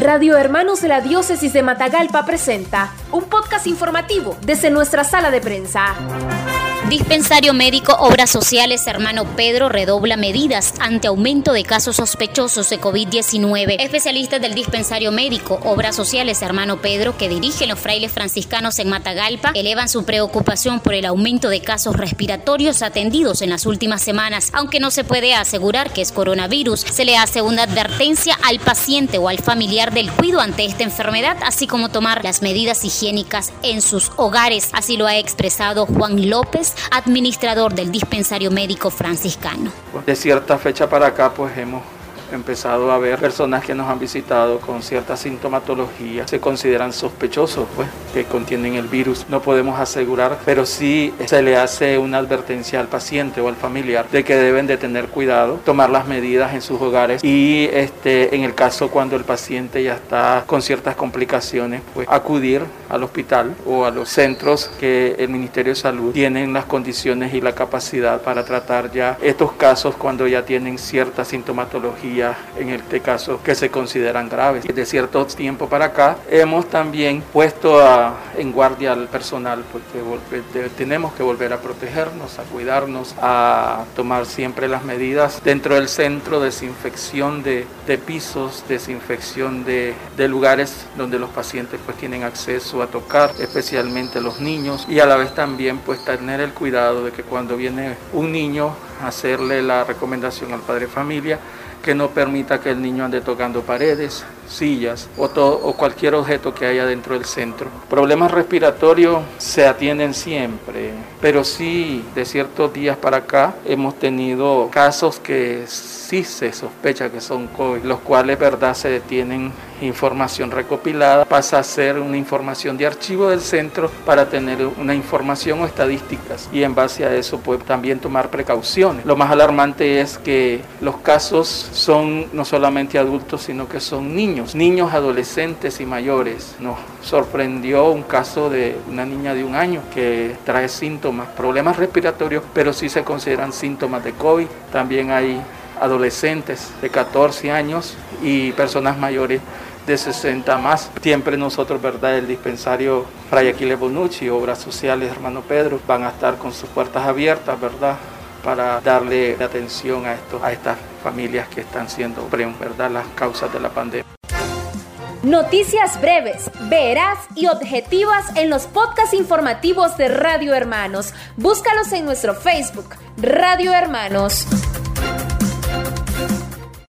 Radio Hermanos de la Diócesis de Matagalpa presenta un podcast informativo desde nuestra sala de prensa. Dispensario Médico Obras Sociales Hermano Pedro redobla medidas ante aumento de casos sospechosos de COVID-19. Especialistas del Dispensario Médico Obras Sociales Hermano Pedro, que dirigen los frailes franciscanos en Matagalpa, elevan su preocupación por el aumento de casos respiratorios atendidos en las últimas semanas. Aunque no se puede asegurar que es coronavirus, se le hace una advertencia al paciente o al familiar del cuido ante esta enfermedad, así como tomar las medidas higiénicas en sus hogares. Así lo ha expresado Juan López, administrador del dispensario médico franciscano. De cierta fecha para acá, pues hemos empezado a ver personas que nos han visitado con cierta sintomatología, se consideran sospechosos, pues, que contienen el virus. No podemos asegurar, pero sí se le hace una advertencia al paciente o al familiar de que deben de tener cuidado, tomar las medidas en sus hogares y este, en el caso cuando el paciente ya está con ciertas complicaciones, pues acudir al hospital o a los centros que el Ministerio de Salud tienen las condiciones y la capacidad para tratar ya estos casos cuando ya tienen cierta sintomatología en este caso que se consideran graves. De cierto tiempo para acá hemos también puesto en guardia al personal porque tenemos que volver a protegernos, a cuidarnos, a tomar siempre las medidas dentro del centro, desinfección de, de pisos, desinfección de, de lugares donde los pacientes pues tienen acceso a tocar, especialmente los niños y a la vez también pues tener el cuidado de que cuando viene un niño hacerle la recomendación al padre familia que no permita que el niño ande tocando paredes, sillas o, o cualquier objeto que haya dentro del centro. Problemas respiratorios se atienden siempre, pero sí de ciertos días para acá hemos tenido casos que sí se sospecha que son COVID, los cuales verdad se detienen información recopilada, pasa a ser una información de archivo del centro para tener una información o estadísticas y en base a eso pues también tomar precauciones. Lo más alarmante es que los casos son no solamente adultos sino que son niños niños, adolescentes y mayores. Nos sorprendió un caso de una niña de un año que trae síntomas, problemas respiratorios, pero sí se consideran síntomas de COVID. También hay adolescentes de 14 años y personas mayores de 60 más. Siempre nosotros, ¿verdad? El dispensario Fray Aquiles Bonucci, Obras Sociales Hermano Pedro, van a estar con sus puertas abiertas, ¿verdad? Para darle atención a, esto, a estas familias que están siendo, ¿verdad? Las causas de la pandemia. Noticias breves, veraz y objetivas en los podcasts informativos de Radio Hermanos. Búscalos en nuestro Facebook, Radio Hermanos.